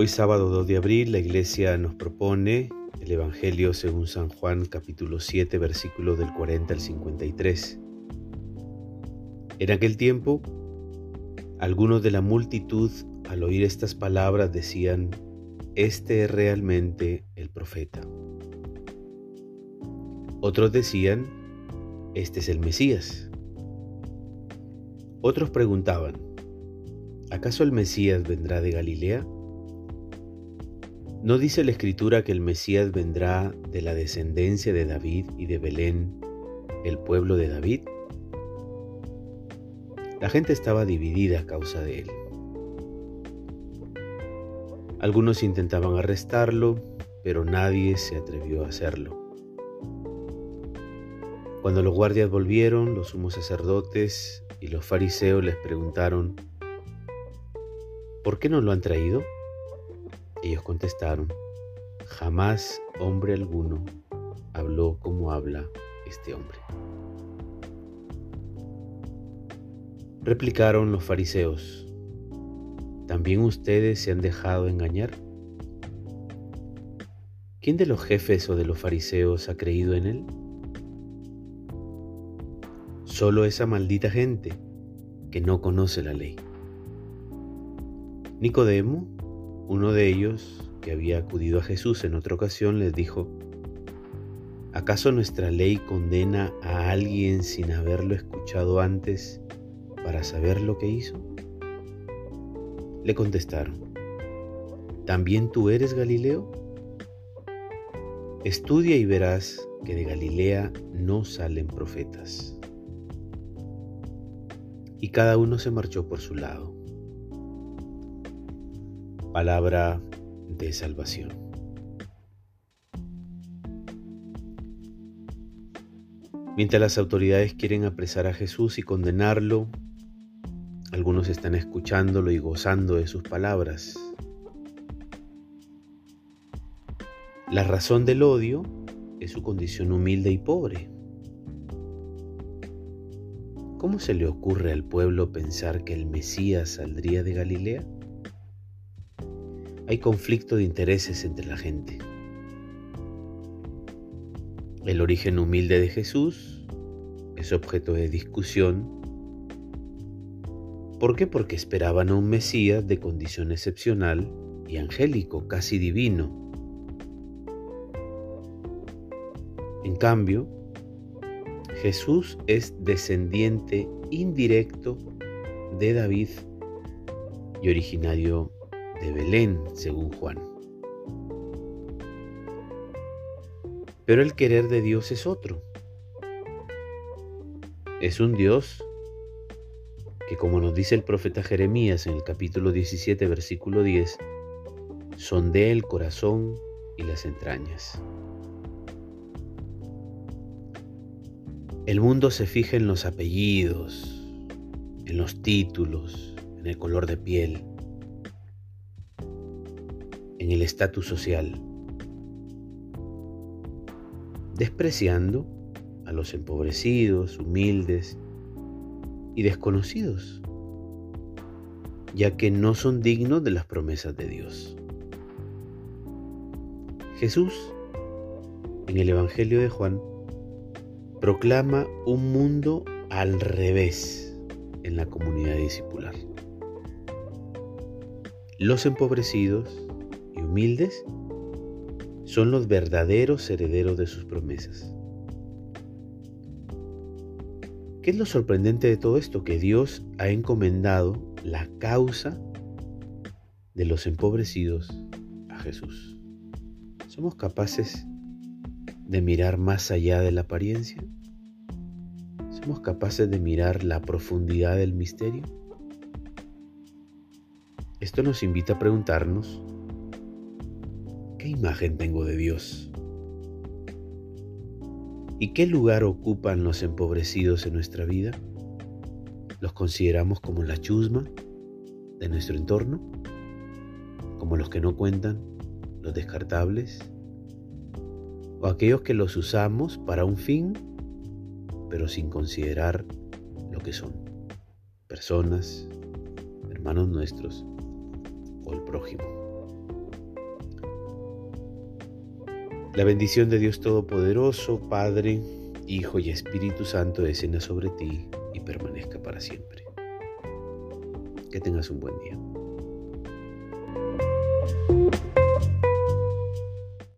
Hoy sábado 2 de abril la iglesia nos propone el Evangelio según San Juan capítulo 7 versículos del 40 al 53. En aquel tiempo, algunos de la multitud al oír estas palabras decían, Este es realmente el profeta. Otros decían, Este es el Mesías. Otros preguntaban, ¿acaso el Mesías vendrá de Galilea? ¿No dice la escritura que el Mesías vendrá de la descendencia de David y de Belén, el pueblo de David? La gente estaba dividida a causa de él. Algunos intentaban arrestarlo, pero nadie se atrevió a hacerlo. Cuando los guardias volvieron, los sumos sacerdotes y los fariseos les preguntaron, ¿por qué no lo han traído? Ellos contestaron, jamás hombre alguno habló como habla este hombre. Replicaron los fariseos, ¿también ustedes se han dejado engañar? ¿Quién de los jefes o de los fariseos ha creído en él? Solo esa maldita gente que no conoce la ley. Nicodemo, uno de ellos, que había acudido a Jesús en otra ocasión, les dijo, ¿acaso nuestra ley condena a alguien sin haberlo escuchado antes para saber lo que hizo? Le contestaron, ¿también tú eres Galileo? Estudia y verás que de Galilea no salen profetas. Y cada uno se marchó por su lado palabra de salvación. Mientras las autoridades quieren apresar a Jesús y condenarlo, algunos están escuchándolo y gozando de sus palabras. La razón del odio es su condición humilde y pobre. ¿Cómo se le ocurre al pueblo pensar que el Mesías saldría de Galilea? Hay conflicto de intereses entre la gente. El origen humilde de Jesús es objeto de discusión. ¿Por qué? Porque esperaban a un Mesías de condición excepcional y angélico, casi divino. En cambio, Jesús es descendiente indirecto de David y originario de Belén, según Juan. Pero el querer de Dios es otro. Es un Dios que, como nos dice el profeta Jeremías en el capítulo 17, versículo 10, sondea el corazón y las entrañas. El mundo se fija en los apellidos, en los títulos, en el color de piel en el estatus social, despreciando a los empobrecidos, humildes y desconocidos, ya que no son dignos de las promesas de Dios. Jesús, en el Evangelio de Juan, proclama un mundo al revés en la comunidad discipular. Los empobrecidos, humildes son los verdaderos herederos de sus promesas. ¿Qué es lo sorprendente de todo esto? Que Dios ha encomendado la causa de los empobrecidos a Jesús. ¿Somos capaces de mirar más allá de la apariencia? ¿Somos capaces de mirar la profundidad del misterio? Esto nos invita a preguntarnos ¿Qué imagen tengo de Dios? ¿Y qué lugar ocupan los empobrecidos en nuestra vida? ¿Los consideramos como la chusma de nuestro entorno? ¿Como los que no cuentan, los descartables? ¿O aquellos que los usamos para un fin, pero sin considerar lo que son? Personas, hermanos nuestros o el prójimo. La bendición de Dios Todopoderoso, Padre, Hijo y Espíritu Santo descienda sobre ti y permanezca para siempre. Que tengas un buen día.